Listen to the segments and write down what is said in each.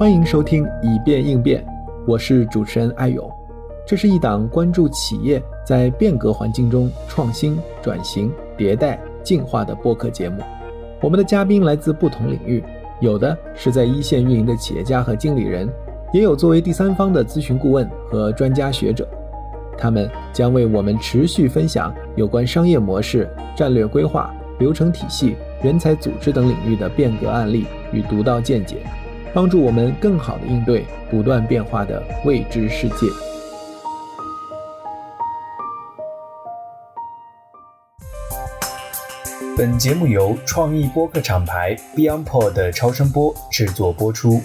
欢迎收听《以变应变》，我是主持人艾勇。这是一档关注企业在变革环境中创新、转型、迭代、进化的播客节目。我们的嘉宾来自不同领域，有的是在一线运营的企业家和经理人，也有作为第三方的咨询顾问和专家学者。他们将为我们持续分享有关商业模式、战略规划、流程体系、人才组织等领域的变革案例与独到见解。帮助我们更好的应对不断变化的未知世界。本节目由创意播客厂牌 BeyondPod 的超声波制作播出。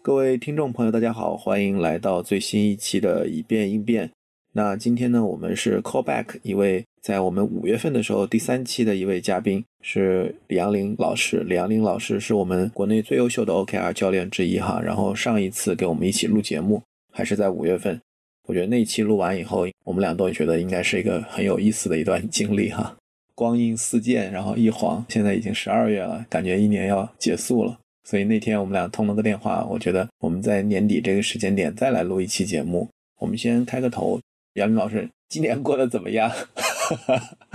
各位听众朋友，大家好，欢迎来到最新一期的以变应变。那今天呢，我们是 callback 一位。在我们五月份的时候，第三期的一位嘉宾是李阳林老师。李阳林老师是我们国内最优秀的 OKR 教练之一哈。然后上一次给我们一起录节目，还是在五月份。我觉得那一期录完以后，我们俩都觉得应该是一个很有意思的一段经历哈。光阴似箭，然后一晃，现在已经十二月了，感觉一年要结束了。所以那天我们俩通了个电话，我觉得我们在年底这个时间点再来录一期节目。我们先开个头，杨林老师，今年过得怎么样？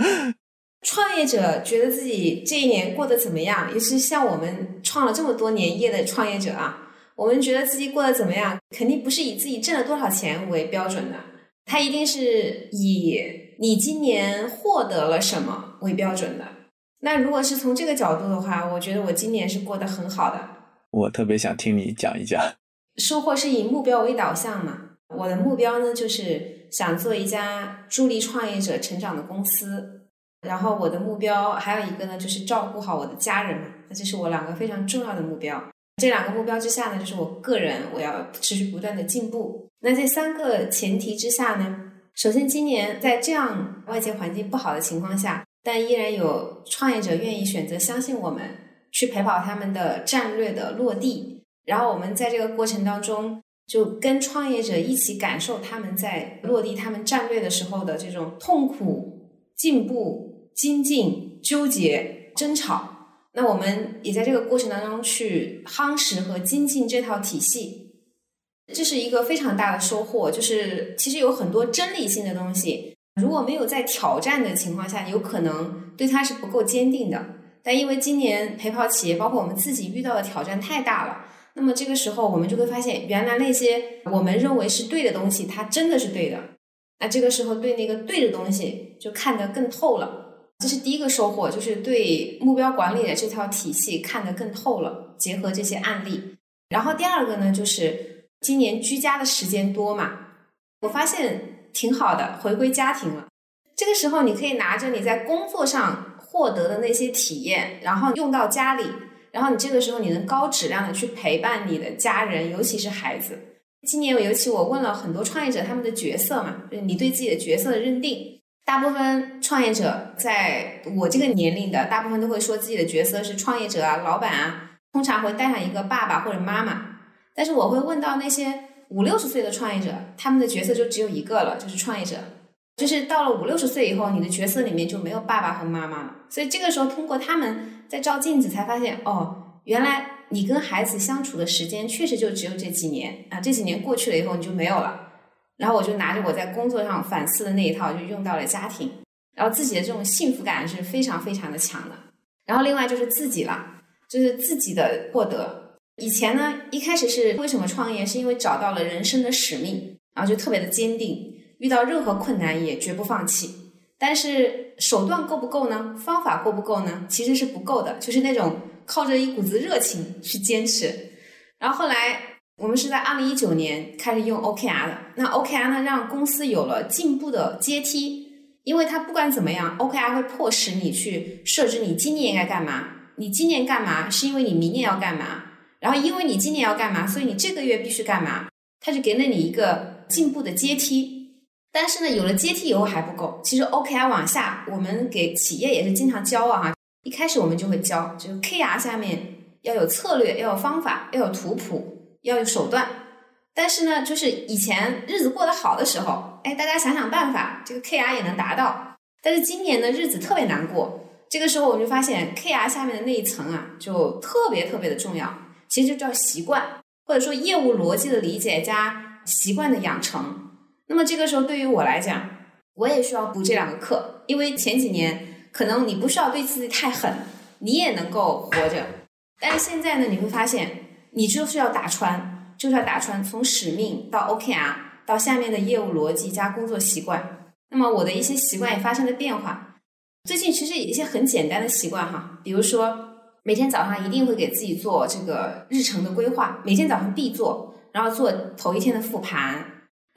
创业者觉得自己这一年过得怎么样？尤其是像我们创了这么多年业的创业者啊，我们觉得自己过得怎么样，肯定不是以自己挣了多少钱为标准的，他一定是以你今年获得了什么为标准的。那如果是从这个角度的话，我觉得我今年是过得很好的。我特别想听你讲一讲，收获是以目标为导向嘛？我的目标呢，就是想做一家助力创业者成长的公司。然后我的目标还有一个呢，就是照顾好我的家人嘛。那这是我两个非常重要的目标。这两个目标之下呢，就是我个人我要持续不断的进步。那这三个前提之下呢，首先今年在这样外界环境不好的情况下，但依然有创业者愿意选择相信我们，去陪跑他们的战略的落地。然后我们在这个过程当中。就跟创业者一起感受他们在落地他们战略的时候的这种痛苦、进步、精进、纠结、争吵。那我们也在这个过程当中去夯实和精进这套体系，这是一个非常大的收获。就是其实有很多真理性的东西，如果没有在挑战的情况下，有可能对它是不够坚定的。但因为今年陪跑企业，包括我们自己遇到的挑战太大了。那么这个时候，我们就会发现，原来那些我们认为是对的东西，它真的是对的。那这个时候，对那个对的东西就看得更透了。这是第一个收获，就是对目标管理的这套体系看得更透了。结合这些案例，然后第二个呢，就是今年居家的时间多嘛，我发现挺好的，回归家庭了。这个时候，你可以拿着你在工作上获得的那些体验，然后用到家里。然后你这个时候你能高质量的去陪伴你的家人，尤其是孩子。今年尤其我问了很多创业者他们的角色嘛，就是你对自己的角色的认定。大部分创业者在我这个年龄的，大部分都会说自己的角色是创业者啊、老板啊，通常会带上一个爸爸或者妈妈。但是我会问到那些五六十岁的创业者，他们的角色就只有一个了，就是创业者。就是到了五六十岁以后，你的角色里面就没有爸爸和妈妈了。所以这个时候通过他们。在照镜子才发现，哦，原来你跟孩子相处的时间确实就只有这几年啊！这几年过去了以后，你就没有了。然后我就拿着我在工作上反思的那一套，就用到了家庭。然后自己的这种幸福感是非常非常的强的。然后另外就是自己了，就是自己的获得。以前呢，一开始是为什么创业？是因为找到了人生的使命，然后就特别的坚定，遇到任何困难也绝不放弃。但是手段够不够呢？方法够不够呢？其实是不够的，就是那种靠着一股子热情去坚持。然后后来我们是在二零一九年开始用 OKR 的。那 OKR 呢，让公司有了进步的阶梯，因为它不管怎么样，OKR 会迫使你去设置你今年应该干嘛。你今年干嘛，是因为你明年要干嘛。然后因为你今年要干嘛，所以你这个月必须干嘛。它就给了你一个进步的阶梯。但是呢，有了阶梯以后还不够。其实 OKR 往下，我们给企业也是经常教啊。一开始我们就会教，就是 KR 下面要有策略，要有方法，要有图谱，要有手段。但是呢，就是以前日子过得好的时候，哎，大家想想办法，这个 KR 也能达到。但是今年的日子特别难过，这个时候我们就发现 KR 下面的那一层啊，就特别特别的重要，其实就叫习惯，或者说业务逻辑的理解加习惯的养成。那么这个时候对于我来讲，我也需要补这两个课，因为前几年可能你不需要对自己太狠，你也能够活着。但是现在呢，你会发现，你就是要打穿，就是要打穿从使命到 OKR 到下面的业务逻辑加工作习惯。那么我的一些习惯也发生了变化。最近其实有一些很简单的习惯哈，比如说每天早上一定会给自己做这个日程的规划，每天早上必做，然后做头一天的复盘，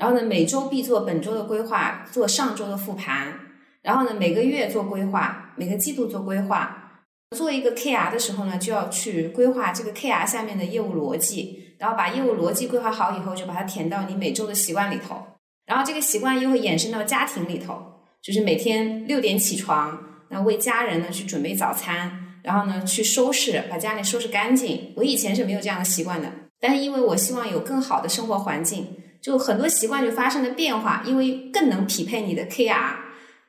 然后呢每周必做本周的规划，做上周的复盘，然后呢每个月做规划，每个季度做规划，做一个 KR 的时候呢就要去规划这个 KR 下面的业务逻辑，然后把业务逻辑规划好以后就把它填到你每周的习惯里头，然后这个习惯又会延伸到家庭里头。就是每天六点起床，那为家人呢去准备早餐，然后呢去收拾，把家里收拾干净。我以前是没有这样的习惯的，但是因为我希望有更好的生活环境，就很多习惯就发生了变化，因为更能匹配你的 KR。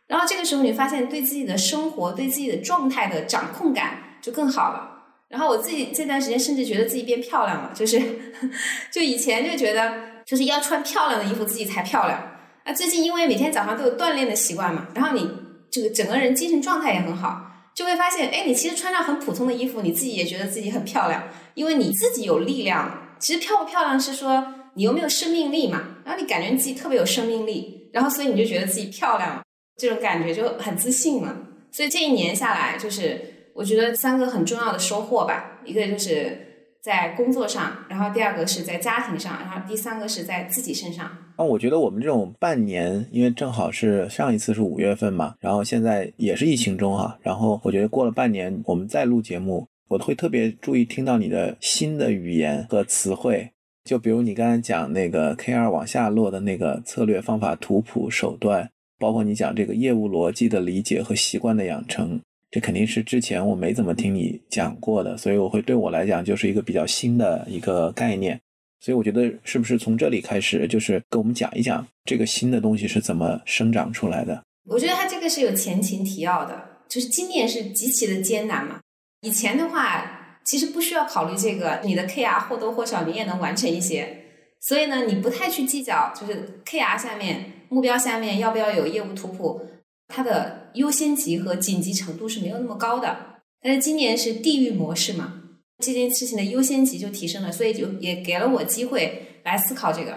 然后这个时候你发现对自己的生活、对自己的状态的掌控感就更好了。然后我自己这段时间甚至觉得自己变漂亮了，就是 就以前就觉得就是要穿漂亮的衣服自己才漂亮。那，最近因为每天早上都有锻炼的习惯嘛，然后你这个整个人精神状态也很好，就会发现，哎，你其实穿上很普通的衣服，你自己也觉得自己很漂亮，因为你自己有力量。其实漂不漂亮是说你有没有生命力嘛，然后你感觉自己特别有生命力，然后所以你就觉得自己漂亮了，这种感觉就很自信了。所以这一年下来，就是我觉得三个很重要的收获吧，一个就是在工作上，然后第二个是在家庭上，然后第三个是在自己身上。那我觉得我们这种半年，因为正好是上一次是五月份嘛，然后现在也是疫情中哈，然后我觉得过了半年，我们再录节目，我会特别注意听到你的新的语言和词汇，就比如你刚才讲那个 K 二往下落的那个策略方法图谱手段，包括你讲这个业务逻辑的理解和习惯的养成，这肯定是之前我没怎么听你讲过的，所以我会对我来讲就是一个比较新的一个概念。所以我觉得是不是从这里开始，就是跟我们讲一讲这个新的东西是怎么生长出来的？我觉得它这个是有前情提要的，就是今年是极其的艰难嘛。以前的话，其实不需要考虑这个，你的 KR 或多或少你也能完成一些。所以呢，你不太去计较，就是 KR 下面目标下面要不要有业务图谱，它的优先级和紧急程度是没有那么高的。但是今年是地域模式嘛。这件事情的优先级就提升了，所以就也给了我机会来思考这个。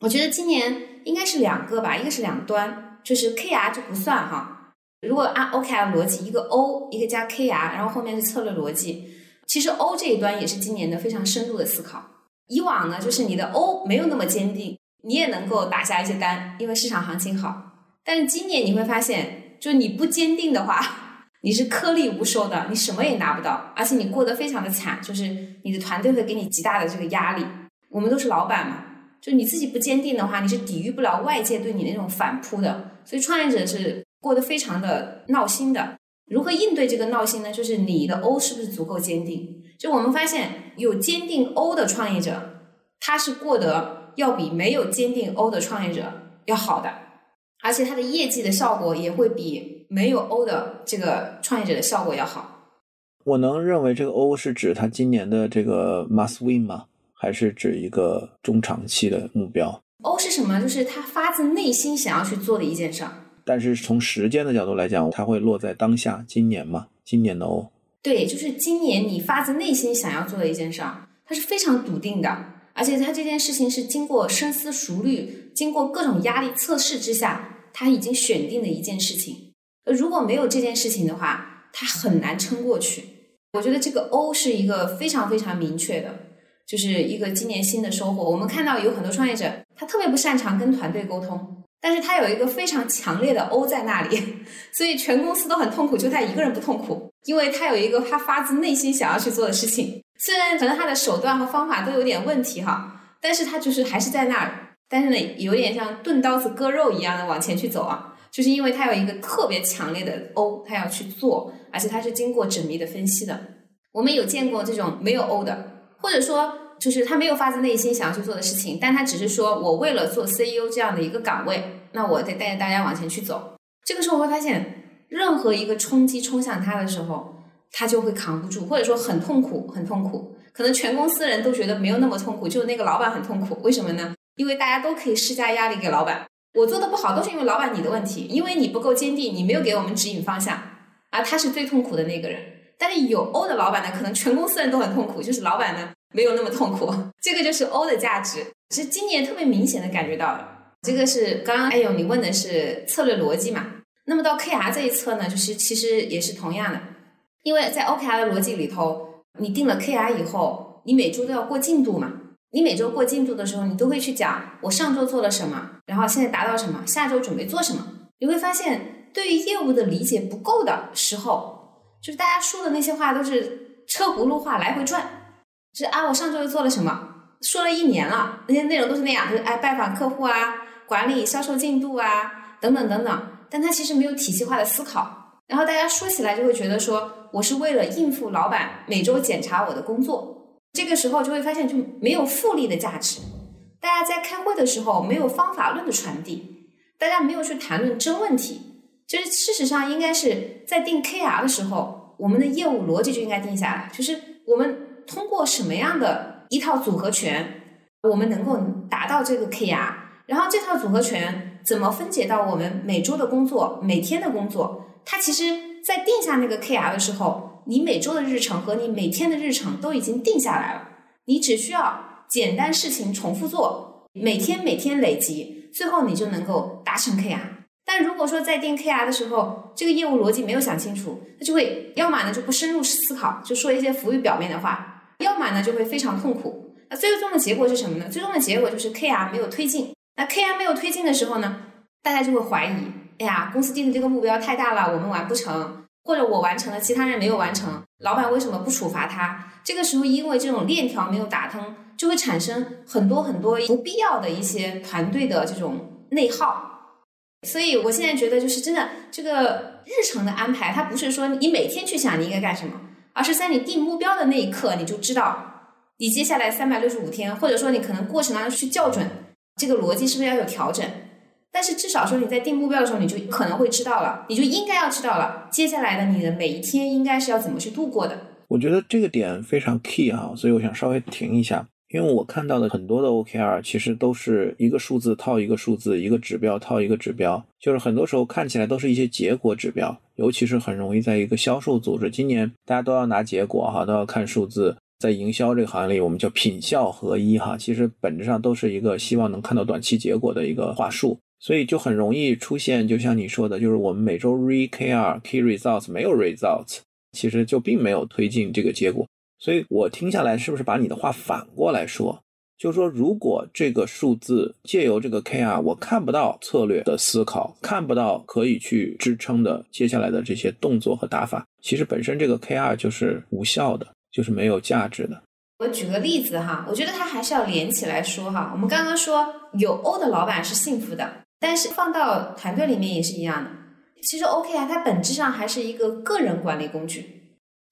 我觉得今年应该是两个吧，一个是两端，就是 KR 就不算哈。如果按 OKR 逻辑，一个 O 一个加 KR，然后后面是策略逻辑。其实 O 这一端也是今年的非常深度的思考。以往呢，就是你的 O 没有那么坚定，你也能够打下一些单，因为市场行情好。但是今年你会发现，就你不坚定的话。你是颗粒无收的，你什么也拿不到，而且你过得非常的惨，就是你的团队会给你极大的这个压力。我们都是老板嘛，就你自己不坚定的话，你是抵御不了外界对你那种反扑的。所以创业者是过得非常的闹心的。如何应对这个闹心呢？就是你的 O 是不是足够坚定？就我们发现，有坚定 O 的创业者，他是过得要比没有坚定 O 的创业者要好的，而且他的业绩的效果也会比。没有 O 的这个创业者的效果要好。我能认为这个 O 是指他今年的这个 must win 吗？还是指一个中长期的目标？O 是什么？就是他发自内心想要去做的一件事儿。但是从时间的角度来讲，它会落在当下，今年嘛，今年的哦。对，就是今年你发自内心想要做的一件事儿，它是非常笃定的，而且它这件事情是经过深思熟虑、经过各种压力测试之下，他已经选定的一件事情。如果没有这件事情的话，他很难撑过去。我觉得这个 O 是一个非常非常明确的，就是一个今年新的收获。我们看到有很多创业者，他特别不擅长跟团队沟通，但是他有一个非常强烈的 O 在那里，所以全公司都很痛苦，就他一个人不痛苦，因为他有一个他发自内心想要去做的事情。虽然可能他的手段和方法都有点问题哈，但是他就是还是在那儿，但是呢，有点像钝刀子割肉一样的往前去走啊。就是因为他有一个特别强烈的 O，他要去做，而且他是经过缜密的分析的。我们有见过这种没有 O 的，或者说就是他没有发自内心想要去做的事情，但他只是说我为了做 CEO 这样的一个岗位，那我得带着大家往前去走。这个时候会发现，任何一个冲击冲向他的时候，他就会扛不住，或者说很痛苦，很痛苦。可能全公司人都觉得没有那么痛苦，就那个老板很痛苦。为什么呢？因为大家都可以施加压力给老板。我做的不好，都是因为老板你的问题，因为你不够坚定，你没有给我们指引方向，而他是最痛苦的那个人。但是有 O 的老板呢，可能全公司人都很痛苦，就是老板呢没有那么痛苦。这个就是 O 的价值，是今年特别明显的感觉到了。这个是刚刚哎呦，你问的是策略逻辑嘛？那么到 KR 这一侧呢，就是其实也是同样的，因为在 OKR 的逻辑里头，你定了 KR 以后，你每周都要过进度嘛。你每周过进度的时候，你都会去讲我上周做了什么，然后现在达到什么，下周准备做什么。你会发现，对于业务的理解不够的时候，就是大家说的那些话都是车轱辘话来回转，是啊，我上周又做了什么，说了一年了，那些内容都是那样，就是哎，拜访客户啊，管理销售进度啊，等等等等。但他其实没有体系化的思考，然后大家说起来就会觉得说，我是为了应付老板每周检查我的工作。这个时候就会发现就没有复利的价值，大家在开会的时候没有方法论的传递，大家没有去谈论真问题。就是事实上应该是在定 KR 的时候，我们的业务逻辑就应该定下来，就是我们通过什么样的一套组合拳，我们能够达到这个 KR，然后这套组合拳怎么分解到我们每周的工作、每天的工作，它其实在定下那个 KR 的时候。你每周的日程和你每天的日程都已经定下来了，你只需要简单事情重复做，每天每天累积，最后你就能够达成 KR。但如果说在定 KR 的时候，这个业务逻辑没有想清楚，他就会要么呢就不深入思考，就说一些浮于表面的话；要么呢就会非常痛苦。那最终的结果是什么呢？最终的结果就是 KR 没有推进。那 KR 没有推进的时候呢，大家就会怀疑：哎呀，公司定的这个目标太大了，我们完不成。或者我完成了，其他人没有完成，老板为什么不处罚他？这个时候，因为这种链条没有打通，就会产生很多很多不必要的一些团队的这种内耗。所以我现在觉得，就是真的，这个日程的安排，它不是说你每天去想你应该干什么，而是在你定目标的那一刻，你就知道你接下来三百六十五天，或者说你可能过程当中去校准这个逻辑是不是要有调整。但是至少说你在定目标的时候，你就可能会知道了，你就应该要知道了，接下来的你的每一天应该是要怎么去度过的。我觉得这个点非常 key 哈，所以我想稍微停一下，因为我看到的很多的 OKR 其实都是一个数字套一个数字，一个指标套一个指标，就是很多时候看起来都是一些结果指标，尤其是很容易在一个销售组织，今年大家都要拿结果哈，都要看数字，在营销这个行业里，我们叫品效合一哈，其实本质上都是一个希望能看到短期结果的一个话术。所以就很容易出现，就像你说的，就是我们每周 re KR key results 没有 results，其实就并没有推进这个结果。所以我听下来，是不是把你的话反过来说，就是说，如果这个数字借由这个 KR，我看不到策略的思考，看不到可以去支撑的接下来的这些动作和打法，其实本身这个 KR 就是无效的，就是没有价值的。我举个例子哈，我觉得它还是要连起来说哈。我们刚刚说有 O 的老板是幸福的。但是放到团队里面也是一样的。其实 OK 啊，它本质上还是一个个人管理工具，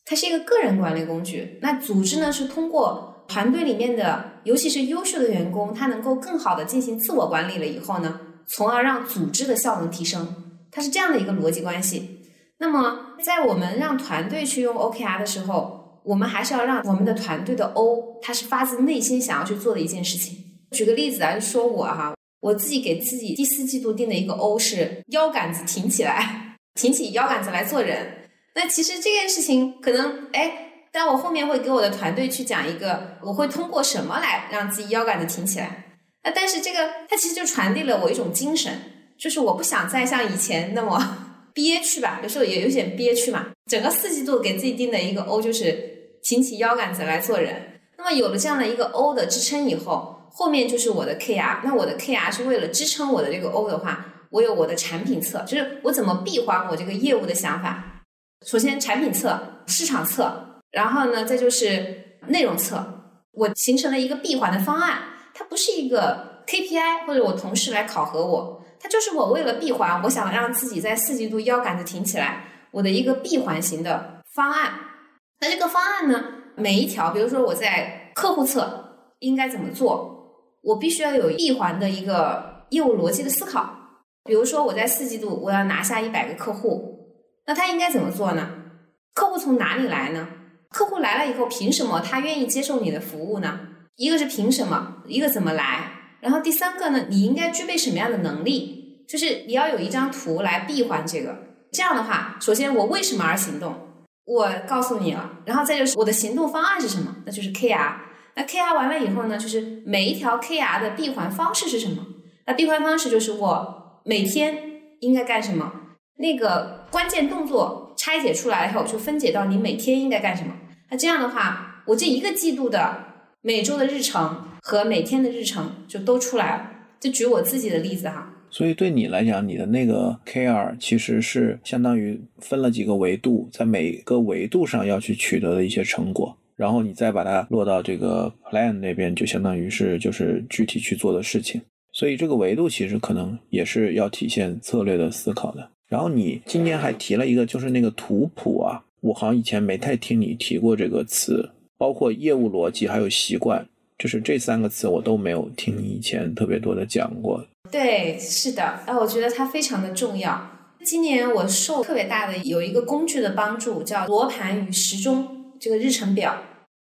它是一个个人管理工具。那组织呢，是通过团队里面的，尤其是优秀的员工，他能够更好的进行自我管理了以后呢，从而让组织的效能提升。它是这样的一个逻辑关系。那么，在我们让团队去用 OKR 的时候，我们还是要让我们的团队的 O，它是发自内心想要去做的一件事情。举个例子啊，就说我哈。我自己给自己第四季度定的一个 O 是腰杆子挺起来，挺起腰杆子来做人。那其实这件事情可能，哎，但我后面会给我的团队去讲一个，我会通过什么来让自己腰杆子挺起来。那但是这个它其实就传递了我一种精神，就是我不想再像以前那么 憋屈吧，有时候也有点憋屈嘛。整个四季度给自己定的一个 O 就是挺起腰杆子来做人。那么有了这样的一个 O 的支撑以后。后面就是我的 KR，那我的 KR 是为了支撑我的这个 O 的话，我有我的产品侧，就是我怎么闭环我这个业务的想法。首先产品侧、市场侧，然后呢，再就是内容侧，我形成了一个闭环的方案。它不是一个 KPI 或者我同事来考核我，它就是我为了闭环，我想让自己在四季度腰杆子挺起来，我的一个闭环型的方案。那这个方案呢，每一条，比如说我在客户侧应该怎么做？我必须要有闭环的一个业务逻辑的思考，比如说我在四季度我要拿下一百个客户，那他应该怎么做呢？客户从哪里来呢？客户来了以后，凭什么他愿意接受你的服务呢？一个是凭什么，一个怎么来？然后第三个呢，你应该具备什么样的能力？就是你要有一张图来闭环这个。这样的话，首先我为什么而行动，我告诉你了。然后再就是我的行动方案是什么？那就是 KR。那 KR 完了以后呢，就是每一条 KR 的闭环方式是什么？那闭环方式就是我每天应该干什么？那个关键动作拆解出来以后，就分解到你每天应该干什么。那这样的话，我这一个季度的每周的日程和每天的日程就都出来了。就举我自己的例子哈。所以对你来讲，你的那个 KR 其实是相当于分了几个维度，在每个维度上要去取得的一些成果，然后你再把它落到这个 Plan 那边，就相当于是就是具体去做的事情。所以这个维度其实可能也是要体现策略的思考的。然后你今天还提了一个，就是那个图谱啊。我好像以前没太听你提过这个词，包括业务逻辑还有习惯，就是这三个词我都没有听你以前特别多的讲过。对，是的，啊，我觉得它非常的重要。今年我受特别大的有一个工具的帮助，叫罗盘与时钟这个日程表。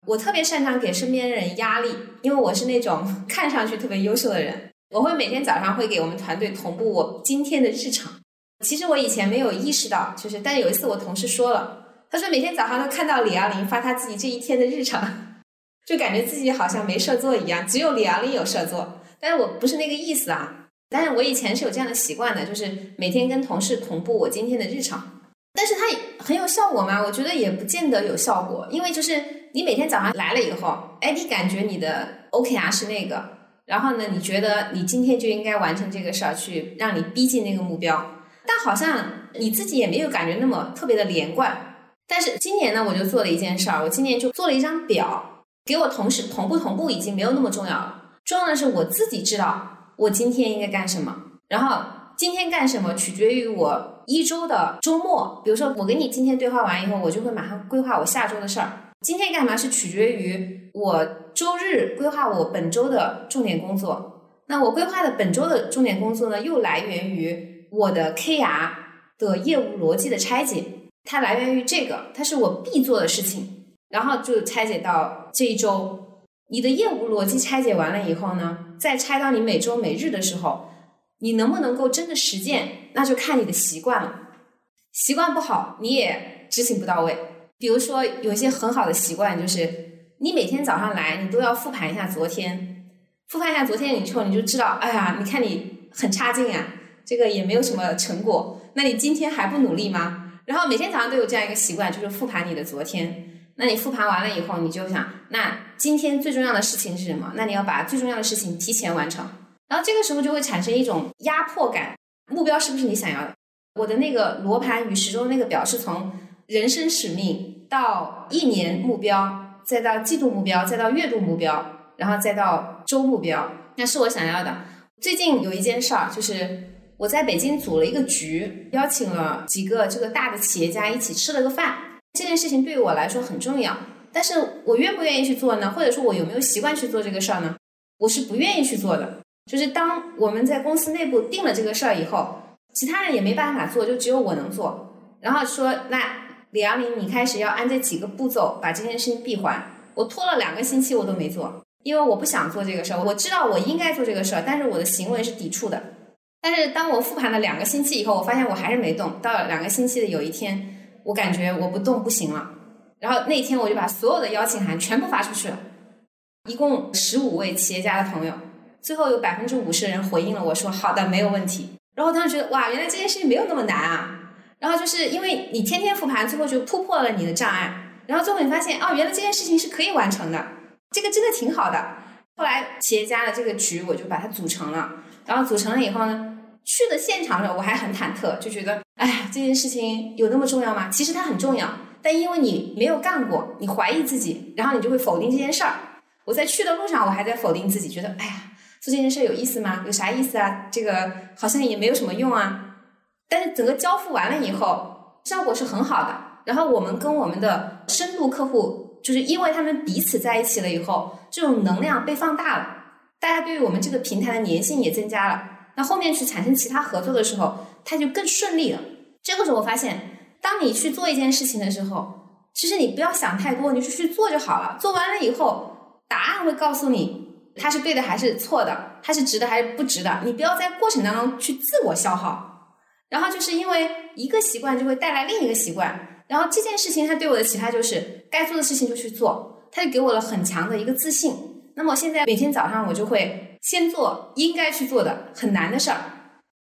我特别擅长给身边人压力，因为我是那种看上去特别优秀的人。我会每天早上会给我们团队同步我今天的日程。其实我以前没有意识到，就是，但有一次我同事说了。他说每天早上都看到李阳林发他自己这一天的日程，就感觉自己好像没事做一样，只有李阳林有事做。但是我不是那个意思啊，但是我以前是有这样的习惯的，就是每天跟同事同步我今天的日程。但是它很有效果吗？我觉得也不见得有效果，因为就是你每天早上来了以后，哎，你感觉你的 OKR 是那个，然后呢，你觉得你今天就应该完成这个事儿，去让你逼近那个目标，但好像你自己也没有感觉那么特别的连贯。但是今年呢，我就做了一件事儿，我今年就做了一张表，给我同事同步同步已经没有那么重要了，重要的是我自己知道我今天应该干什么，然后今天干什么取决于我一周的周末，比如说我跟你今天对话完以后，我就会马上规划我下周的事儿。今天干嘛是取决于我周日规划我本周的重点工作，那我规划的本周的重点工作呢，又来源于我的 KR 的业务逻辑的拆解。它来源于这个，它是我必做的事情，然后就拆解到这一周。你的业务逻辑拆解完了以后呢，再拆到你每周每日的时候，你能不能够真的实践，那就看你的习惯了。习惯不好，你也执行不到位。比如说，有一些很好的习惯，就是你每天早上来，你都要复盘一下昨天，复盘一下昨天以后，你就知道，哎呀，你看你很差劲啊，这个也没有什么成果，那你今天还不努力吗？然后每天早上都有这样一个习惯，就是复盘你的昨天。那你复盘完了以后，你就想，那今天最重要的事情是什么？那你要把最重要的事情提前完成。然后这个时候就会产生一种压迫感。目标是不是你想要的？我的那个罗盘与时钟那个表是从人生使命到一年目标，再到季度目标，再到月度目标，然后再到周目标，那是我想要的。最近有一件事儿就是。我在北京组了一个局，邀请了几个这个大的企业家一起吃了个饭。这件事情对于我来说很重要，但是我愿不愿意去做呢？或者说，我有没有习惯去做这个事儿呢？我是不愿意去做的。就是当我们在公司内部定了这个事儿以后，其他人也没办法做，就只有我能做。然后说，那李阳林，你开始要按这几个步骤把这件事情闭环。我拖了两个星期，我都没做，因为我不想做这个事儿。我知道我应该做这个事儿，但是我的行为是抵触的。但是当我复盘了两个星期以后，我发现我还是没动。到了两个星期的有一天，我感觉我不动不行了。然后那天我就把所有的邀请函全部发出去了，一共十五位企业家的朋友，最后有百分之五十的人回应了我说好的，没有问题。然后当时觉得哇，原来这件事情没有那么难啊。然后就是因为你天天复盘，最后就突破了你的障碍。然后最后你发现哦，原来这件事情是可以完成的，这个真的挺好的。后来企业家的这个局我就把它组成了，然后组成了以后呢。去的现场的时候，我还很忐忑，就觉得，哎呀，这件事情有那么重要吗？其实它很重要，但因为你没有干过，你怀疑自己，然后你就会否定这件事儿。我在去的路上，我还在否定自己，觉得，哎呀，做这件事有意思吗？有啥意思啊？这个好像也没有什么用啊。但是整个交付完了以后，效果是很好的。然后我们跟我们的深度客户，就是因为他们彼此在一起了以后，这种能量被放大了，大家对于我们这个平台的粘性也增加了。那后面去产生其他合作的时候，它就更顺利了。这个时候我发现，当你去做一件事情的时候，其实你不要想太多，你就去做就好了。做完了以后，答案会告诉你它是对的还是错的，它是值的还是不值的。你不要在过程当中去自我消耗。然后就是因为一个习惯就会带来另一个习惯，然后这件事情它对我的启发就是该做的事情就去做，它就给我了很强的一个自信。那么现在每天早上我就会先做应该去做的很难的事儿，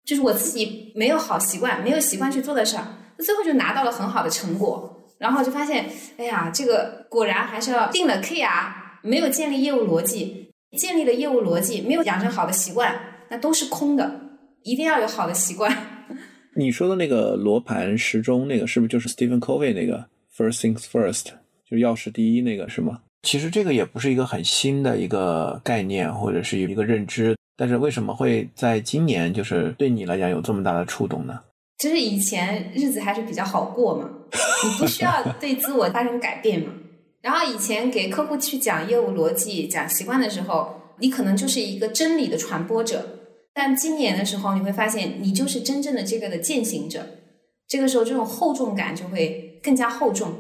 就是我自己没有好习惯、没有习惯去做的事儿，那最后就拿到了很好的成果。然后就发现，哎呀，这个果然还是要定了 KR，没有建立业务逻辑，建立了业务逻辑，没有养成好的习惯，那都是空的。一定要有好的习惯。你说的那个罗盘时钟，那个是不是就是 Stephen Covey 那个 First Things First，就是钥匙第一那个是吗？其实这个也不是一个很新的一个概念或者是一个认知，但是为什么会在今年就是对你来讲有这么大的触动呢？就是以前日子还是比较好过嘛，你不需要 对自我发生改变嘛。然后以前给客户去讲业务逻辑、讲习惯的时候，你可能就是一个真理的传播者。但今年的时候，你会发现你就是真正的这个的践行者。这个时候，这种厚重感就会更加厚重。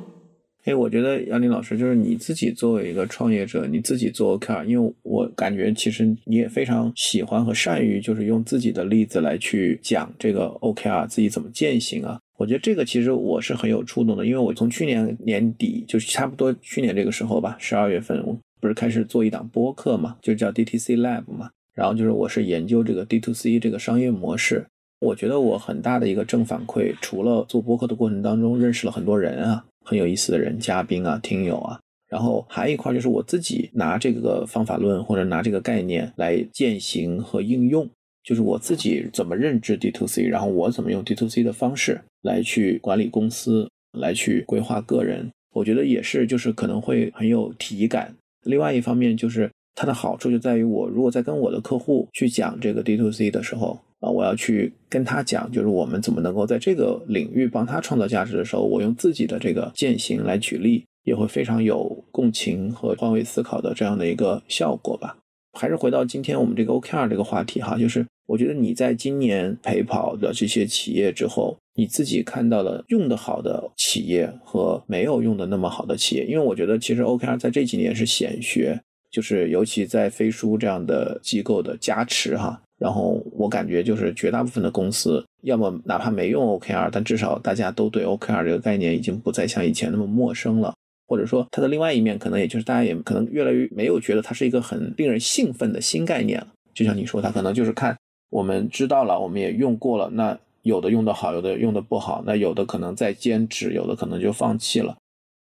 哎，我觉得杨林老师就是你自己作为一个创业者，你自己做 OKR，因为我感觉其实你也非常喜欢和善于就是用自己的例子来去讲这个 OKR 自己怎么践行啊。我觉得这个其实我是很有触动的，因为我从去年年底就是差不多去年这个时候吧，十二月份我不是开始做一档播客嘛，就叫 DTC Lab 嘛。然后就是我是研究这个 dtc 这个商业模式，我觉得我很大的一个正反馈，除了做播客的过程当中认识了很多人啊，很有意思的人，嘉宾啊，听友啊，然后还有一块就是我自己拿这个方法论或者拿这个概念来践行和应用，就是我自己怎么认知 D to C，然后我怎么用 D to C 的方式来去管理公司，来去规划个人，我觉得也是就是可能会很有体感。另外一方面就是。它的好处就在于，我如果在跟我的客户去讲这个 D to C 的时候啊，我要去跟他讲，就是我们怎么能够在这个领域帮他创造价值的时候，我用自己的这个践行来举例，也会非常有共情和换位思考的这样的一个效果吧。还是回到今天我们这个 OKR 这个话题哈，就是我觉得你在今年陪跑的这些企业之后，你自己看到了用的好的企业和没有用的那么好的企业，因为我觉得其实 OKR 在这几年是显学。就是尤其在飞书这样的机构的加持哈，然后我感觉就是绝大部分的公司，要么哪怕没用 OKR，但至少大家都对 OKR 这个概念已经不再像以前那么陌生了，或者说它的另外一面，可能也就是大家也可能越来越没有觉得它是一个很令人兴奋的新概念了。就像你说，它可能就是看我们知道了，我们也用过了，那有的用的好，有的用的不好，那有的可能在坚持，有的可能就放弃了，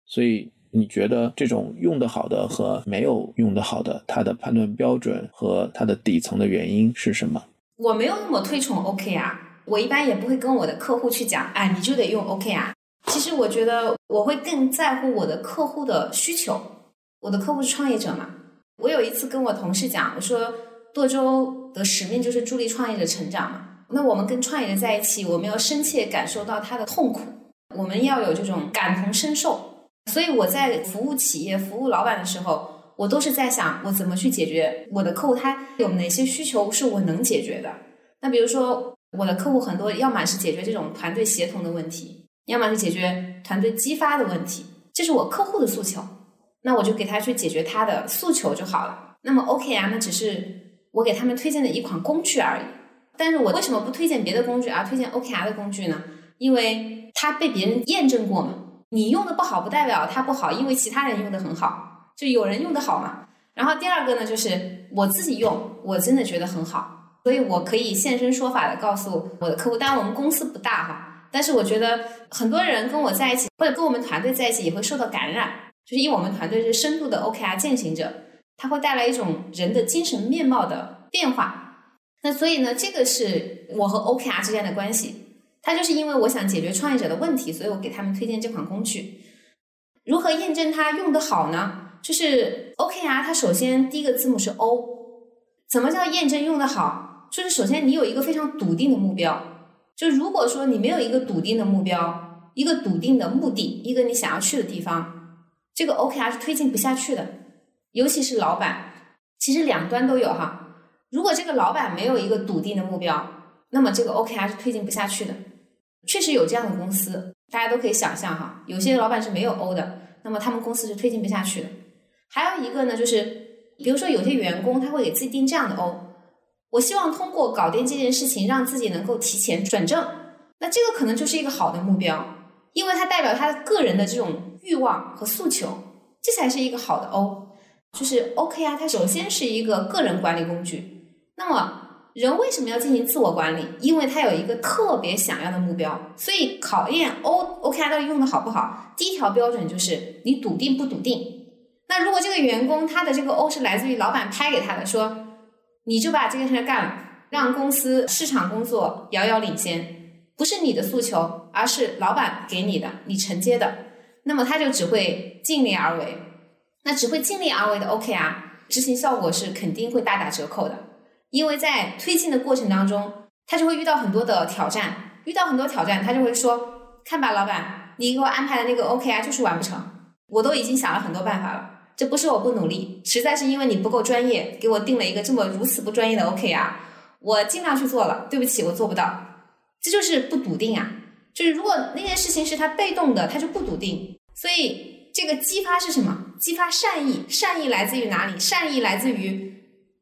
所以。你觉得这种用的好的和没有用的好的，它的判断标准和它的底层的原因是什么？我没有那么推崇 OKR，我一般也不会跟我的客户去讲，哎，你就得用 OKR。其实我觉得我会更在乎我的客户的需求。我的客户是创业者嘛，我有一次跟我同事讲，我说舵州的使命就是助力创业者成长嘛。那我们跟创业者在一起，我们要深切感受到他的痛苦，我们要有这种感同身受。所以我在服务企业、服务老板的时候，我都是在想，我怎么去解决我的客户他有哪些需求是我能解决的。那比如说，我的客户很多，要么是解决这种团队协同的问题，要么是解决团队激发的问题，这是我客户的诉求。那我就给他去解决他的诉求就好了。那么 OK 啊，那只是我给他们推荐的一款工具而已。但是我为什么不推荐别的工具，而推荐 OKR 的工具呢？因为它被别人验证过嘛。你用的不好不代表它不好，因为其他人用的很好，就有人用的好嘛。然后第二个呢，就是我自己用，我真的觉得很好，所以我可以现身说法的告诉我的客户。当然我们公司不大哈，但是我觉得很多人跟我在一起，或者跟我们团队在一起也会受到感染，就是因为我们团队是深度的 OKR 践行者，它会带来一种人的精神面貌的变化。那所以呢，这个是我和 OKR 之间的关系。他就是因为我想解决创业者的问题，所以我给他们推荐这款工具。如何验证它用的好呢？就是 OKR，它首先第一个字母是 O。怎么叫验证用的好？就是首先你有一个非常笃定的目标。就如果说你没有一个笃定的目标，一个笃定的目的，一个你想要去的地方，这个 OKR 是推进不下去的。尤其是老板，其实两端都有哈。如果这个老板没有一个笃定的目标，那么这个 OKR 是推进不下去的。确实有这样的公司，大家都可以想象哈，有些老板是没有 O 的，那么他们公司是推进不下去的。还有一个呢，就是比如说有些员工他会给自己定这样的 O，我希望通过搞定这件事情，让自己能够提前转正。那这个可能就是一个好的目标，因为它代表他个人的这种欲望和诉求，这才是一个好的 O。就是 OKR，它首先是一个个人管理工具。那么人为什么要进行自我管理？因为他有一个特别想要的目标。所以考验 O OKR 到底用的好不好，第一条标准就是你笃定不笃定。那如果这个员工他的这个 O 是来自于老板拍给他的，说你就把这件事干了，让公司市场工作遥遥领先，不是你的诉求，而是老板给你的，你承接的，那么他就只会尽力而为。那只会尽力而为的 OKR，执行效果是肯定会大打折扣的，因为在推进的过程当中，他就会遇到很多的挑战，遇到很多挑战，他就会说：“看吧，老板，你给我安排的那个 OKR 就是完不成，我都已经想了很多办法了，这不是我不努力，实在是因为你不够专业，给我定了一个这么如此不专业的 OKR，我尽量去做了，对不起，我做不到，这就是不笃定啊，就是如果那件事情是他被动的，他就不笃定，所以。”这个激发是什么？激发善意，善意来自于哪里？善意来自于，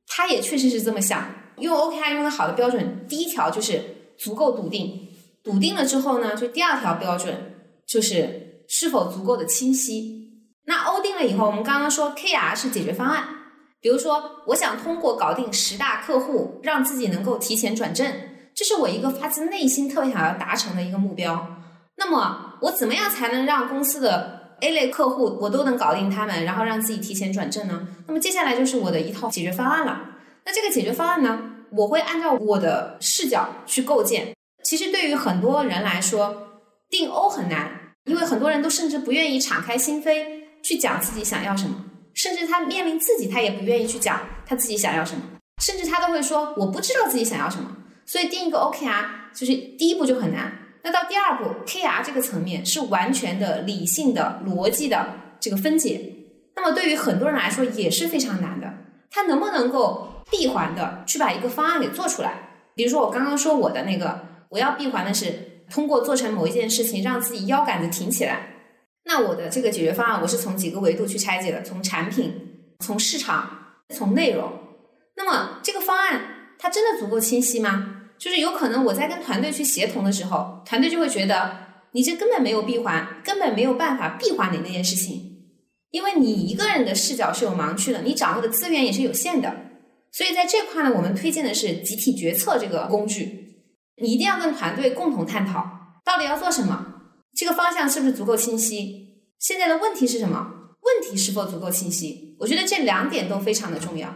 他也确实是这么想。用 OKR 用的好的标准，第一条就是足够笃定，笃定了之后呢，就第二条标准就是是否足够的清晰。那 O 定了以后，我们刚刚说 KR 是解决方案，比如说我想通过搞定十大客户，让自己能够提前转正，这是我一个发自内心特别想要达成的一个目标。那么我怎么样才能让公司的 A 类客户我都能搞定他们，然后让自己提前转正呢？那么接下来就是我的一套解决方案了。那这个解决方案呢，我会按照我的视角去构建。其实对于很多人来说，定 O 很难，因为很多人都甚至不愿意敞开心扉去讲自己想要什么，甚至他面临自己，他也不愿意去讲他自己想要什么，甚至他都会说我不知道自己想要什么。所以定一个 OKR 就是第一步就很难。那到第二步，KR 这个层面是完全的理性的逻辑的这个分解。那么对于很多人来说也是非常难的。他能不能够闭环的去把一个方案给做出来？比如说我刚刚说我的那个，我要闭环的是通过做成某一件事情，让自己腰杆子挺起来。那我的这个解决方案，我是从几个维度去拆解的：从产品、从市场、从内容。那么这个方案它真的足够清晰吗？就是有可能我在跟团队去协同的时候，团队就会觉得你这根本没有闭环，根本没有办法闭环你那件事情，因为你一个人的视角是有盲区的，你掌握的资源也是有限的。所以在这块呢，我们推荐的是集体决策这个工具，你一定要跟团队共同探讨到底要做什么，这个方向是不是足够清晰？现在的问题是什么？问题是否足够清晰？我觉得这两点都非常的重要。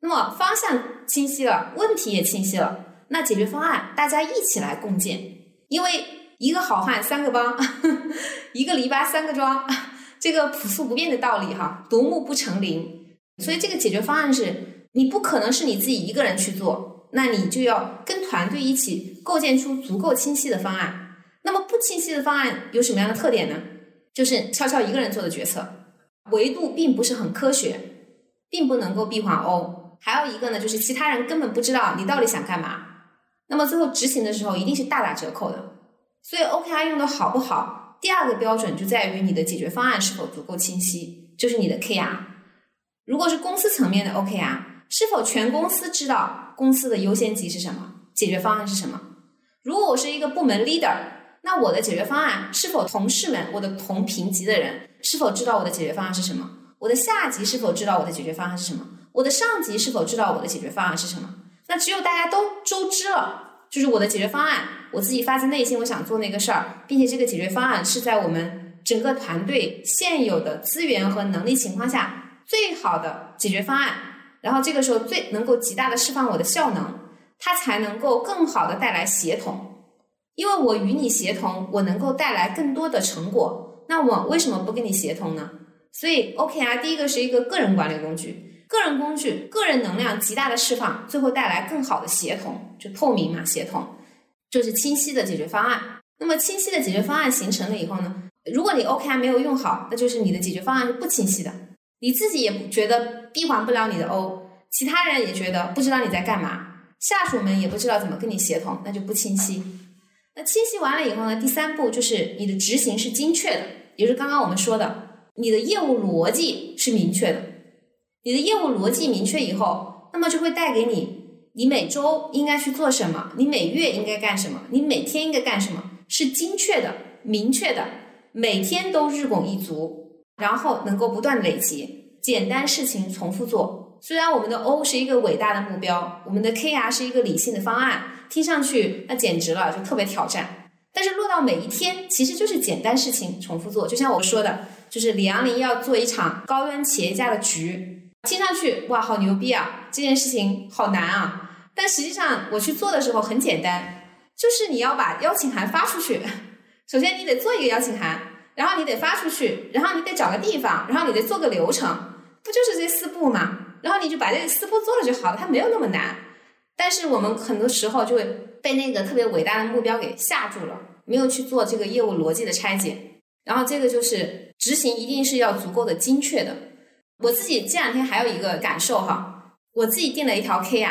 那么方向清晰了，问题也清晰了。那解决方案大家一起来共建，因为一个好汉三个帮，一个篱笆三个桩，这个朴素不变的道理哈，独木不成林。所以这个解决方案是你不可能是你自己一个人去做，那你就要跟团队一起构建出足够清晰的方案。那么不清晰的方案有什么样的特点呢？就是悄悄一个人做的决策，维度并不是很科学，并不能够闭环 O。还有一个呢，就是其他人根本不知道你到底想干嘛。那么最后执行的时候一定是大打折扣的，所以 OKR 用的好不好，第二个标准就在于你的解决方案是否足够清晰，就是你的 KR。如果是公司层面的 OKR，是否全公司知道公司的优先级是什么，解决方案是什么？如果我是一个部门 leader，那我的解决方案是否同事们，我的同评级的人是否知道我的解决方案是什么？我的下级是否知道我的解决方案是什么？我的上级是否知道我的解决方案是什么？那只有大家都周知了，就是我的解决方案，我自己发自内心我想做那个事儿，并且这个解决方案是在我们整个团队现有的资源和能力情况下最好的解决方案，然后这个时候最能够极大的释放我的效能，它才能够更好的带来协同，因为我与你协同，我能够带来更多的成果，那我为什么不跟你协同呢？所以 OKR 第一个是一个个人管理工具。个人工具，个人能量极大的释放，最后带来更好的协同，就透明嘛，协同就是清晰的解决方案。那么清晰的解决方案形成了以后呢，如果你 OKR 没有用好，那就是你的解决方案是不清晰的，你自己也觉得闭环不了你的 O，其他人也觉得不知道你在干嘛，下属们也不知道怎么跟你协同，那就不清晰。那清晰完了以后呢，第三步就是你的执行是精确的，也就是刚刚我们说的，你的业务逻辑是明确的。你的业务逻辑明确以后，那么就会带给你，你每周应该去做什么，你每月应该干什么，你每天应该干什么，是精确的、明确的，每天都日拱一卒，然后能够不断累积，简单事情重复做。虽然我们的 O 是一个伟大的目标，我们的 KR 是一个理性的方案，听上去那简直了，就特别挑战。但是落到每一天，其实就是简单事情重复做。就像我说的，就是李阳林要做一场高端企业家的局。听上去哇，好牛逼啊！这件事情好难啊，但实际上我去做的时候很简单，就是你要把邀请函发出去。首先你得做一个邀请函，然后你得发出去，然后你得找个地方，然后你得做个流程，不就是这四步吗？然后你就把这四步做了就好了，它没有那么难。但是我们很多时候就会被那个特别伟大的目标给吓住了，没有去做这个业务逻辑的拆解。然后这个就是执行一定是要足够的精确的。我自己这两天还有一个感受哈，我自己定了一条 KR，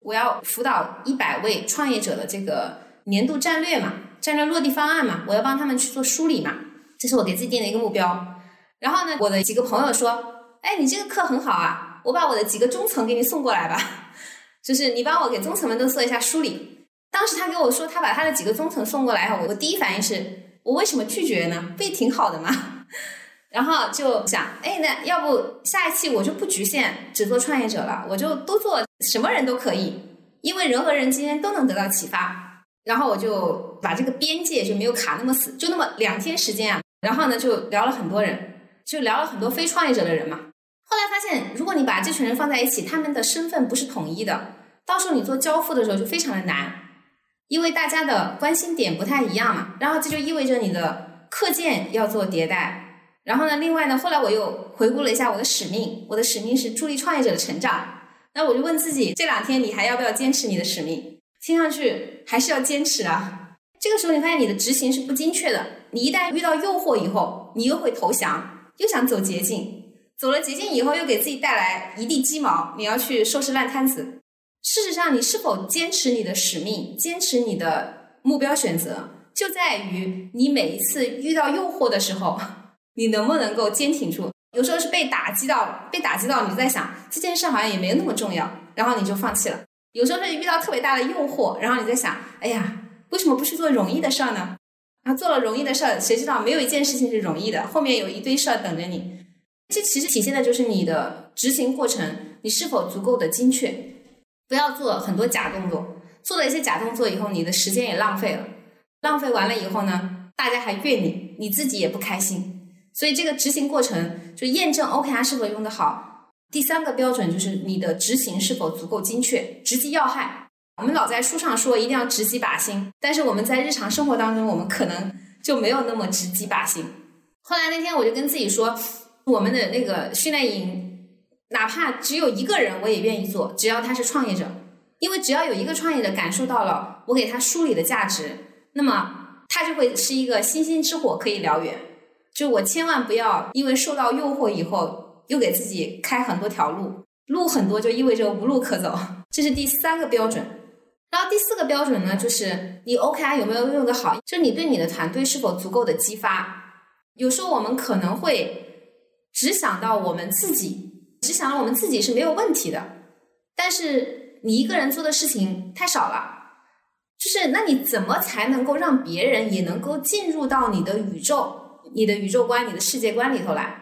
我要辅导一百位创业者的这个年度战略嘛，战略落地方案嘛，我要帮他们去做梳理嘛，这是我给自己定的一个目标。然后呢，我的几个朋友说：“哎，你这个课很好啊，我把我的几个中层给你送过来吧，就是你帮我给中层们都做一下梳理。”当时他给我说他把他的几个中层送过来，我我第一反应是我为什么拒绝呢？不也挺好的吗？然后就想，哎，那要不下一期我就不局限只做创业者了，我就都做什么人都可以，因为人和人之间都能得到启发。然后我就把这个边界就没有卡那么死，就那么两天时间啊。然后呢，就聊了很多人，就聊了很多非创业者的人嘛。后来发现，如果你把这群人放在一起，他们的身份不是统一的，到时候你做交付的时候就非常的难，因为大家的关心点不太一样嘛。然后这就意味着你的课件要做迭代。然后呢？另外呢？后来我又回顾了一下我的使命，我的使命是助力创业者的成长。那我就问自己：这两天你还要不要坚持你的使命？听上去还是要坚持啊。这个时候你发现你的执行是不精确的。你一旦遇到诱惑以后，你又会投降，又想走捷径。走了捷径以后，又给自己带来一地鸡毛，你要去收拾烂摊子。事实上，你是否坚持你的使命，坚持你的目标选择，就在于你每一次遇到诱惑的时候。你能不能够坚挺住？有时候是被打击到，被打击到，你就在想这件事好像也没那么重要，然后你就放弃了。有时候是遇到特别大的诱惑，然后你在想，哎呀，为什么不去做容易的事儿呢？然后做了容易的事儿，谁知道没有一件事情是容易的，后面有一堆事儿等着你。这其实体现的就是你的执行过程，你是否足够的精确？不要做很多假动作，做了一些假动作以后，你的时间也浪费了，浪费完了以后呢，大家还怨你，你自己也不开心。所以这个执行过程就验证 OKR 是否用得好。第三个标准就是你的执行是否足够精确，直击要害。我们老在书上说一定要直击靶心，但是我们在日常生活当中，我们可能就没有那么直击靶心。后来那天我就跟自己说，我们的那个训练营，哪怕只有一个人，我也愿意做，只要他是创业者，因为只要有一个创业者感受到了我给他梳理的价值，那么他就会是一个星星之火，可以燎原。就我千万不要因为受到诱惑以后，又给自己开很多条路，路很多就意味着无路可走。这是第三个标准。然后第四个标准呢，就是你 OKR 有没有用的好？就你对你的团队是否足够的激发？有时候我们可能会只想到我们自己，只想到我们自己是没有问题的，但是你一个人做的事情太少了。就是那你怎么才能够让别人也能够进入到你的宇宙？你的宇宙观、你的世界观里头来，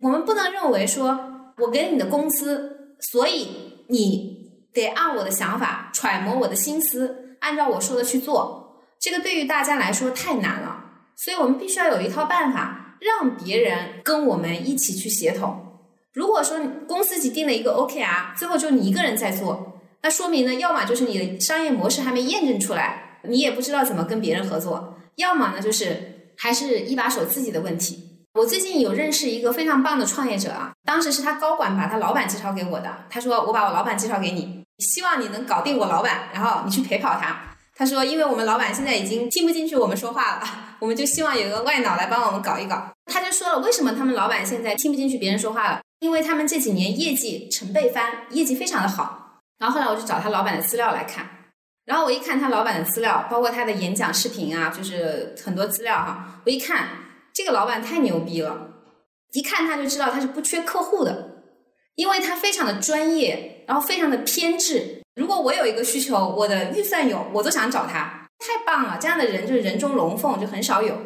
我们不能认为说，我给你的工资，所以你得按我的想法揣摩我的心思，按照我说的去做。这个对于大家来说太难了，所以我们必须要有一套办法，让别人跟我们一起去协同。如果说公司级定了一个 OKR，最后就你一个人在做，那说明呢，要么就是你的商业模式还没验证出来，你也不知道怎么跟别人合作；要么呢，就是。还是一把手自己的问题。我最近有认识一个非常棒的创业者啊，当时是他高管把他老板介绍给我的。他说：“我把我老板介绍给你，希望你能搞定我老板，然后你去陪跑他。”他说：“因为我们老板现在已经听不进去我们说话了，我们就希望有一个外脑来帮我们搞一搞。”他就说了，为什么他们老板现在听不进去别人说话了？因为他们这几年业绩成倍翻，业绩非常的好。然后后来我就找他老板的资料来看，然后我一看他老板的资料，包括他的演讲视频啊，就是很多资料哈。我一看这个老板太牛逼了，一看他就知道他是不缺客户的，因为他非常的专业，然后非常的偏执。如果我有一个需求，我的预算有，我都想找他，太棒了。这样的人就是人中龙凤，就很少有。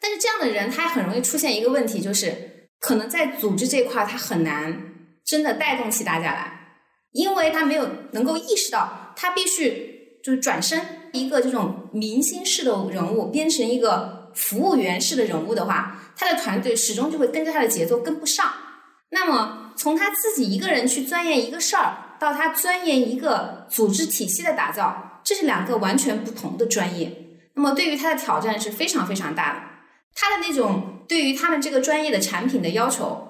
但是这样的人，他很容易出现一个问题，就是可能在组织这块，他很难真的带动起大家来，因为他没有能够意识到，他必须就是转身一个这种明星式的人物，变成一个服务员式的人物的话，他的团队始终就会跟着他的节奏跟不上。那么从他自己一个人去钻研一个事儿。到他钻研一个组织体系的打造，这是两个完全不同的专业。那么对于他的挑战是非常非常大的。他的那种对于他们这个专业的产品的要求，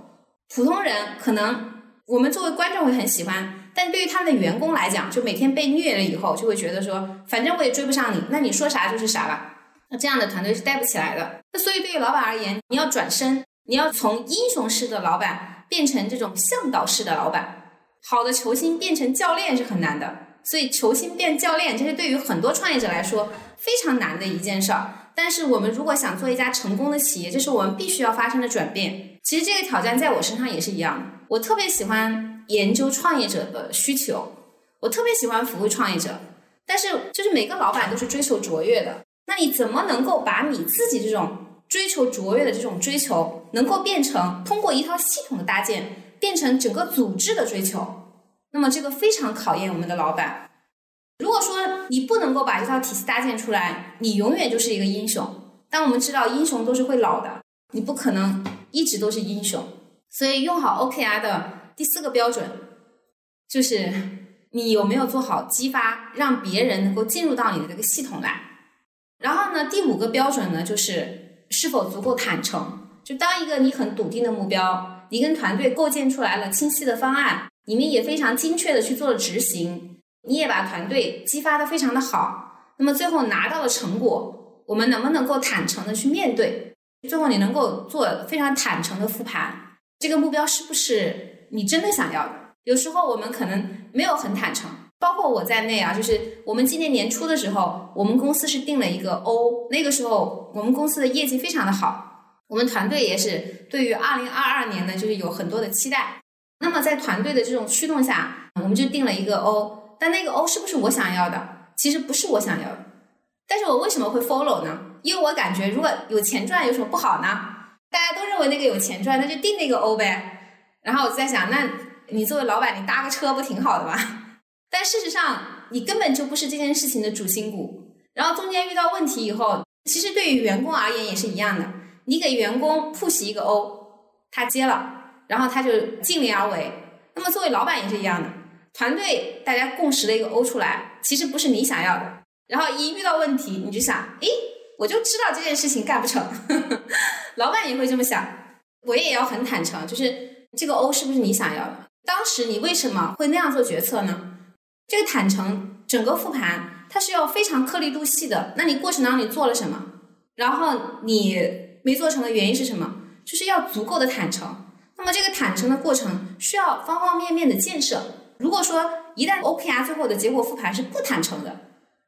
普通人可能我们作为观众会很喜欢，但对于他们的员工来讲，就每天被虐了以后，就会觉得说，反正我也追不上你，那你说啥就是啥了。那这样的团队是带不起来的。那所以对于老板而言，你要转身，你要从英雄式的老板变成这种向导式的老板。好的球星变成教练是很难的，所以球星变教练，这是对于很多创业者来说非常难的一件事儿。但是我们如果想做一家成功的企业，这是我们必须要发生的转变。其实这个挑战在我身上也是一样的。我特别喜欢研究创业者的需求，我特别喜欢服务创业者。但是就是每个老板都是追求卓越的，那你怎么能够把你自己这种追求卓越的这种追求，能够变成通过一套系统的搭建？变成整个组织的追求，那么这个非常考验我们的老板。如果说你不能够把这套体系搭建出来，你永远就是一个英雄。但我们知道，英雄都是会老的，你不可能一直都是英雄。所以，用好 OKR 的第四个标准，就是你有没有做好激发，让别人能够进入到你的这个系统来。然后呢，第五个标准呢，就是是否足够坦诚。就当一个你很笃定的目标。你跟团队构建出来了清晰的方案，你们也非常精确的去做了执行，你也把团队激发的非常的好。那么最后拿到了成果，我们能不能够坦诚的去面对？最后你能够做非常坦诚的复盘，这个目标是不是你真的想要的？有时候我们可能没有很坦诚，包括我在内啊，就是我们今年年初的时候，我们公司是定了一个 O，那个时候我们公司的业绩非常的好。我们团队也是对于二零二二年呢，就是有很多的期待。那么在团队的这种驱动下，我们就定了一个 O。但那个 O 是不是我想要的？其实不是我想要的。但是我为什么会 follow 呢？因为我感觉如果有钱赚，有什么不好呢？大家都认为那个有钱赚，那就定那个 O 呗。然后我在想，那你作为老板，你搭个车不挺好的吗？但事实上，你根本就不是这件事情的主心骨。然后中间遇到问题以后，其实对于员工而言也是一样的。你给员工 push 一个 O，他接了，然后他就尽力而为。那么作为老板也是一样的，团队大家共识了一个 O 出来，其实不是你想要的。然后一遇到问题，你就想，诶，我就知道这件事情干不成。老板也会这么想，我也要很坦诚，就是这个 O 是不是你想要的？当时你为什么会那样做决策呢？这个坦诚，整个复盘它是要非常颗粒度细的。那你过程当中你做了什么？然后你。没做成的原因是什么？就是要足够的坦诚。那么这个坦诚的过程需要方方面面的建设。如果说一旦 OKR 最后的结果复盘是不坦诚的，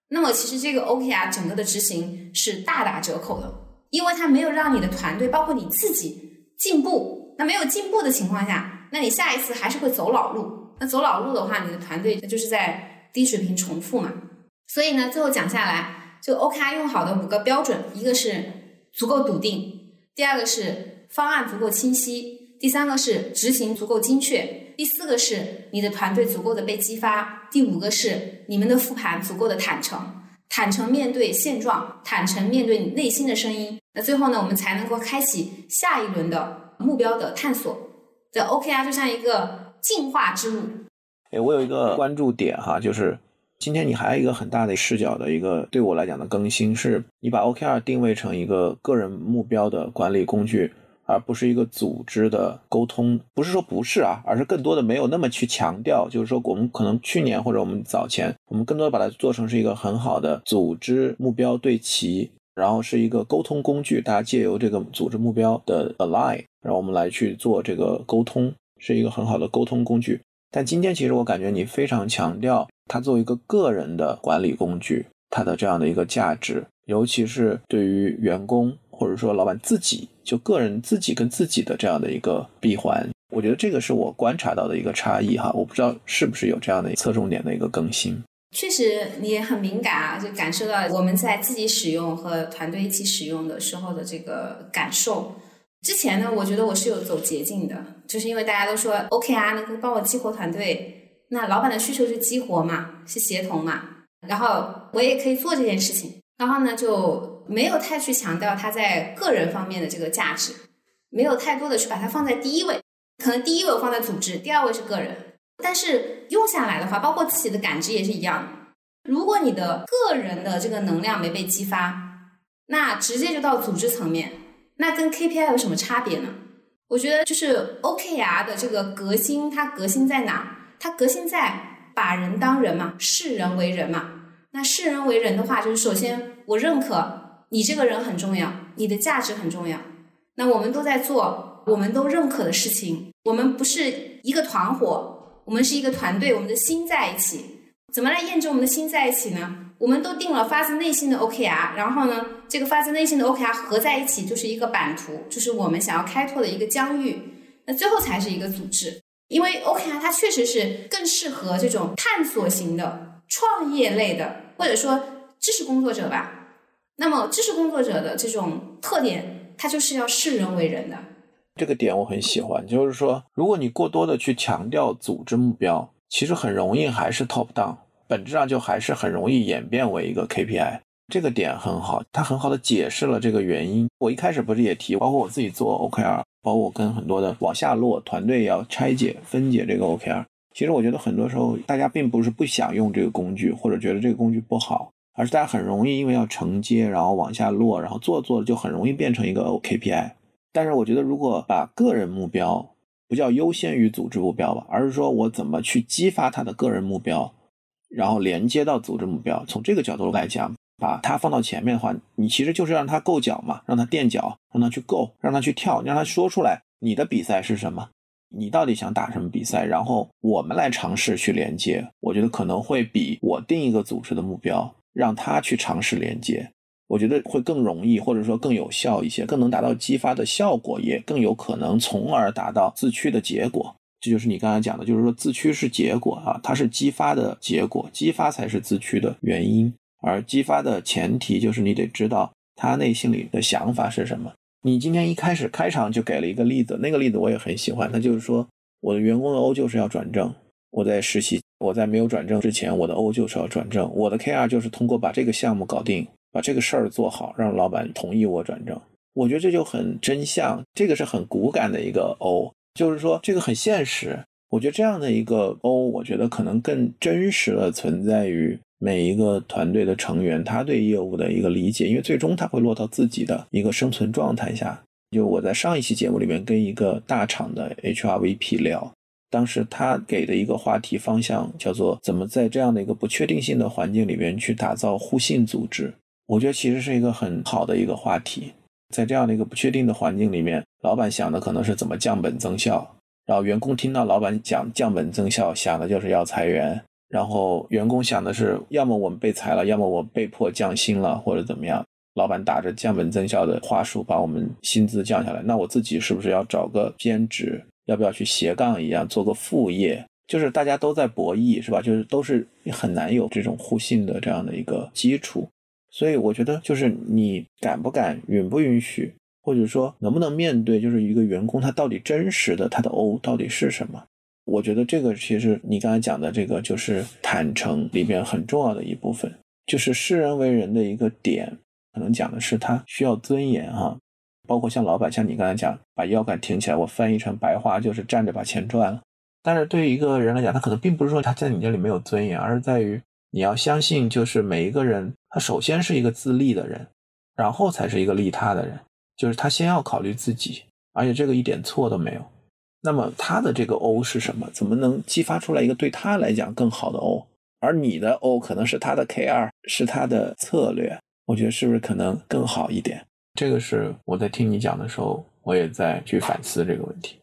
那么其实这个 OKR 整个的执行是大打折扣的，因为它没有让你的团队包括你自己进步。那没有进步的情况下，那你下一次还是会走老路。那走老路的话，你的团队就是在低水平重复嘛。所以呢，最后讲下来，就 OKR 用好的五个标准，一个是。足够笃定，第二个是方案足够清晰，第三个是执行足够精确，第四个是你的团队足够的被激发，第五个是你们的复盘足够的坦诚，坦诚面对现状，坦诚面对你内心的声音。那最后呢，我们才能够开启下一轮的目标的探索。这 OKR 就像一个进化之路。哎，我有一个关注点哈，就是。今天你还有一个很大的视角的一个对我来讲的更新，是你把 OKR 定位成一个个人目标的管理工具，而不是一个组织的沟通。不是说不是啊，而是更多的没有那么去强调。就是说，我们可能去年或者我们早前，我们更多的把它做成是一个很好的组织目标对齐，然后是一个沟通工具。大家借由这个组织目标的 align，然后我们来去做这个沟通，是一个很好的沟通工具。但今天其实我感觉你非常强调它作为一个个人的管理工具，它的这样的一个价值，尤其是对于员工或者说老板自己，就个人自己跟自己的这样的一个闭环，我觉得这个是我观察到的一个差异哈。我不知道是不是有这样的侧重点的一个更新。确实，你也很敏感啊，就感受到我们在自己使用和团队一起使用的时候的这个感受。之前呢，我觉得我是有走捷径的，就是因为大家都说 OK 啊，能够帮我激活团队，那老板的需求是激活嘛，是协同嘛，然后我也可以做这件事情，然后呢就没有太去强调他在个人方面的这个价值，没有太多的去把它放在第一位，可能第一位我放在组织，第二位是个人。但是用下来的话，包括自己的感知也是一样。如果你的个人的这个能量没被激发，那直接就到组织层面，那跟 KPI 有什么差别呢？我觉得就是 OKR 的这个革新，它革新在哪？它革新在把人当人嘛，视人为人嘛。那视人为人的话，就是首先我认可你这个人很重要，你的价值很重要。那我们都在做我们都认可的事情，我们不是一个团伙。我们是一个团队，我们的心在一起。怎么来验证我们的心在一起呢？我们都定了发自内心的 OKR，然后呢，这个发自内心的 OKR 合在一起就是一个版图，就是我们想要开拓的一个疆域。那最后才是一个组织，因为 OKR 它确实是更适合这种探索型的、创业类的，或者说知识工作者吧。那么知识工作者的这种特点，它就是要视人为人的。这个点我很喜欢，就是说，如果你过多的去强调组织目标，其实很容易还是 top down，本质上就还是很容易演变为一个 KPI。这个点很好，它很好的解释了这个原因。我一开始不是也提，包括我自己做 OKR，包括我跟很多的往下落团队要拆解分解这个 OKR。其实我觉得很多时候大家并不是不想用这个工具，或者觉得这个工具不好，而是大家很容易因为要承接，然后往下落，然后做做就很容易变成一个 KPI。但是我觉得，如果把个人目标不叫优先于组织目标吧，而是说我怎么去激发他的个人目标，然后连接到组织目标，从这个角度来讲，把它放到前面的话，你其实就是让他够脚嘛，让他垫脚，让他去够，让他去跳，让他说出来你的比赛是什么，你到底想打什么比赛，然后我们来尝试去连接。我觉得可能会比我定一个组织的目标，让他去尝试连接。我觉得会更容易，或者说更有效一些，更能达到激发的效果，也更有可能从而达到自驱的结果。这就是你刚才讲的，就是说自驱是结果啊，它是激发的结果，激发才是自驱的原因。而激发的前提就是你得知道他内心里的想法是什么。你今天一开始开场就给了一个例子，那个例子我也很喜欢，他就是说我的员工的 O 就是要转正，我在实习，我在没有转正之前，我的 O 就是要转正，我的 KR 就是通过把这个项目搞定。把这个事儿做好，让老板同意我转正，我觉得这就很真相，这个是很骨感的一个 O，就是说这个很现实。我觉得这样的一个 O，我觉得可能更真实的存在于每一个团队的成员他对业务的一个理解，因为最终他会落到自己的一个生存状态下。就我在上一期节目里面跟一个大厂的 HRVP 聊，当时他给的一个话题方向叫做怎么在这样的一个不确定性的环境里面去打造互信组织。我觉得其实是一个很好的一个话题，在这样的一个不确定的环境里面，老板想的可能是怎么降本增效，然后员工听到老板讲降本增效，想的就是要裁员，然后员工想的是要么我们被裁了，要么我被迫降薪了，或者怎么样，老板打着降本增效的话术把我们薪资降下来，那我自己是不是要找个兼职，要不要去斜杠一样做个副业？就是大家都在博弈，是吧？就是都是很难有这种互信的这样的一个基础。所以我觉得，就是你敢不敢、允不允许，或者说能不能面对，就是一个员工他到底真实的他的 O 到底是什么？我觉得这个其实你刚才讲的这个就是坦诚里边很重要的一部分，就是视人为人的一个点，可能讲的是他需要尊严哈，包括像老板，像你刚才讲把腰杆挺起来，我翻译成白话就是站着把钱赚了。但是对于一个人来讲，他可能并不是说他在你这里没有尊严，而是在于。你要相信，就是每一个人，他首先是一个自立的人，然后才是一个利他的人。就是他先要考虑自己，而且这个一点错都没有。那么他的这个 O 是什么？怎么能激发出来一个对他来讲更好的 O？而你的 O 可能是他的 K 二，是他的策略。我觉得是不是可能更好一点？这个是我在听你讲的时候，我也在去反思这个问题。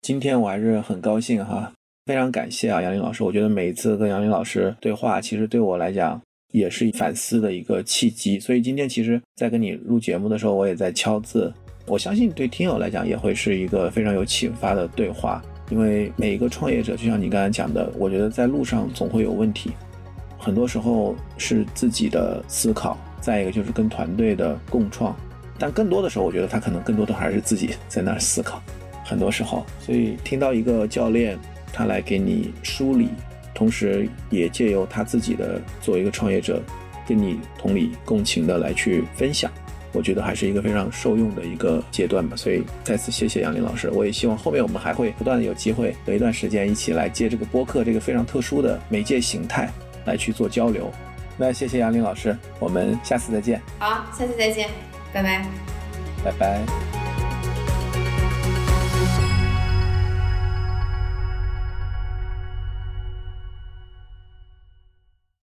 今天我还是很高兴哈。非常感谢啊，杨林老师。我觉得每一次跟杨林老师对话，其实对我来讲也是反思的一个契机。所以今天其实，在跟你录节目的时候，我也在敲字。我相信对听友来讲，也会是一个非常有启发的对话。因为每一个创业者，就像你刚才讲的，我觉得在路上总会有问题，很多时候是自己的思考，再一个就是跟团队的共创，但更多的时候，我觉得他可能更多的还是自己 在那儿思考。很多时候，所以听到一个教练他来给你梳理，同时也借由他自己的作为一个创业者，跟你同理共情的来去分享。我觉得还是一个非常受用的一个阶段吧，所以再次谢谢杨林老师。我也希望后面我们还会不断的有机会，隔一段时间一起来借这个播客这个非常特殊的媒介形态来去做交流。那谢谢杨林老师，我们下次再见。好，下次再见，拜拜，拜拜。